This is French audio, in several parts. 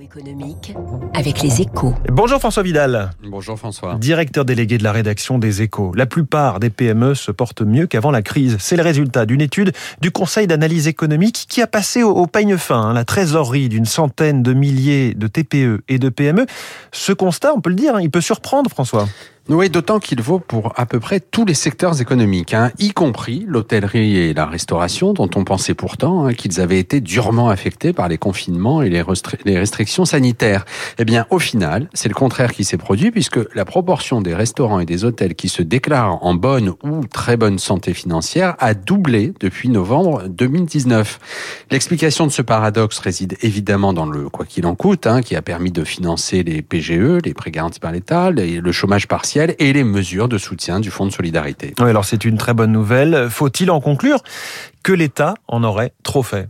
Économique avec les échos. Bonjour François Vidal. Bonjour François. Directeur délégué de la rédaction des échos. La plupart des PME se portent mieux qu'avant la crise. C'est le résultat d'une étude du Conseil d'analyse économique qui a passé au, peigne fin hein, la trésorerie d'une centaine de milliers de TPE et de PME. Ce constat, on peut le dire, hein, il peut surprendre François. Oui, d'autant qu'il vaut pour à peu près tous les secteurs économiques, hein, y compris l'hôtellerie et la restauration, dont on pensait pourtant hein, qu'ils avaient été durement affectés par les confinements et les, restrictions sanitaires. Eh bien, au final, c'est le contraire qui s'est produit, puisque la proportion des restaurants et des hôtels qui se déclarent en bonne ou très bonne santé financière a doublé depuis novembre 2019. L'explication de ce paradoxe réside évidemment dans le quoi qu'il en coûte, hein, qui a permis de financer les PGE, les prêts garantis par l'État, le chômage partiel et les mesures de soutien du Fonds de solidarité. Oui, alors c'est une très bonne nouvelle. Faut-il en conclure que l'État en aurait trop fait?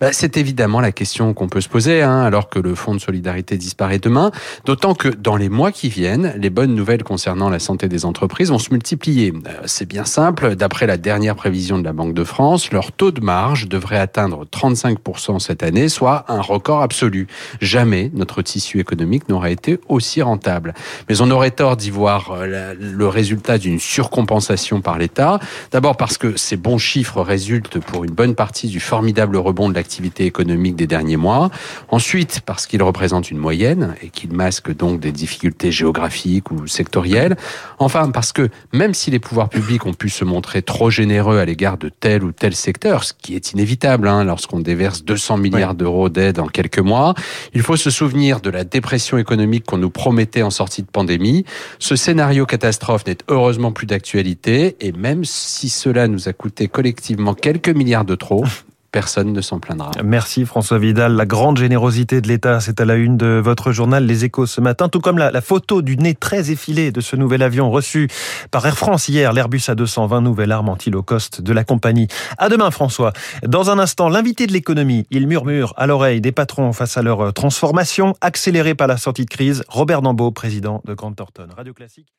Bah, c'est évidemment la question qu'on peut se poser, hein, alors que le fonds de solidarité disparaît demain. D'autant que dans les mois qui viennent, les bonnes nouvelles concernant la santé des entreprises vont se multiplier. Euh, c'est bien simple. D'après la dernière prévision de la Banque de France, leur taux de marge devrait atteindre 35% cette année, soit un record absolu. Jamais notre tissu économique n'aurait été aussi rentable. Mais on aurait tort d'y voir euh, le résultat d'une surcompensation par l'État. D'abord parce que ces bons chiffres résultent pour une bonne partie du formidable rebond de l'activité économique des derniers mois. Ensuite, parce qu'il représente une moyenne et qu'il masque donc des difficultés géographiques ou sectorielles. Enfin, parce que même si les pouvoirs publics ont pu se montrer trop généreux à l'égard de tel ou tel secteur, ce qui est inévitable hein, lorsqu'on déverse 200 milliards d'euros d'aide en quelques mois, il faut se souvenir de la dépression économique qu'on nous promettait en sortie de pandémie. Ce scénario catastrophe n'est heureusement plus d'actualité et même si cela nous a coûté collectivement quelques milliards de trop, personne ne s'en plaindra. Merci François Vidal. La grande générosité de l'État, c'est à la une de votre journal Les Échos ce matin, tout comme la, photo du nez très effilé de ce nouvel avion reçu par Air France hier, l'Airbus A220, nouvelle arme anti-low cost de la compagnie. À demain François. Dans un instant, l'invité de l'économie, il murmure à l'oreille des patrons face à leur transformation accélérée par la sortie de crise. Robert Nambeau, président de Grande Thornton. Radio Classique.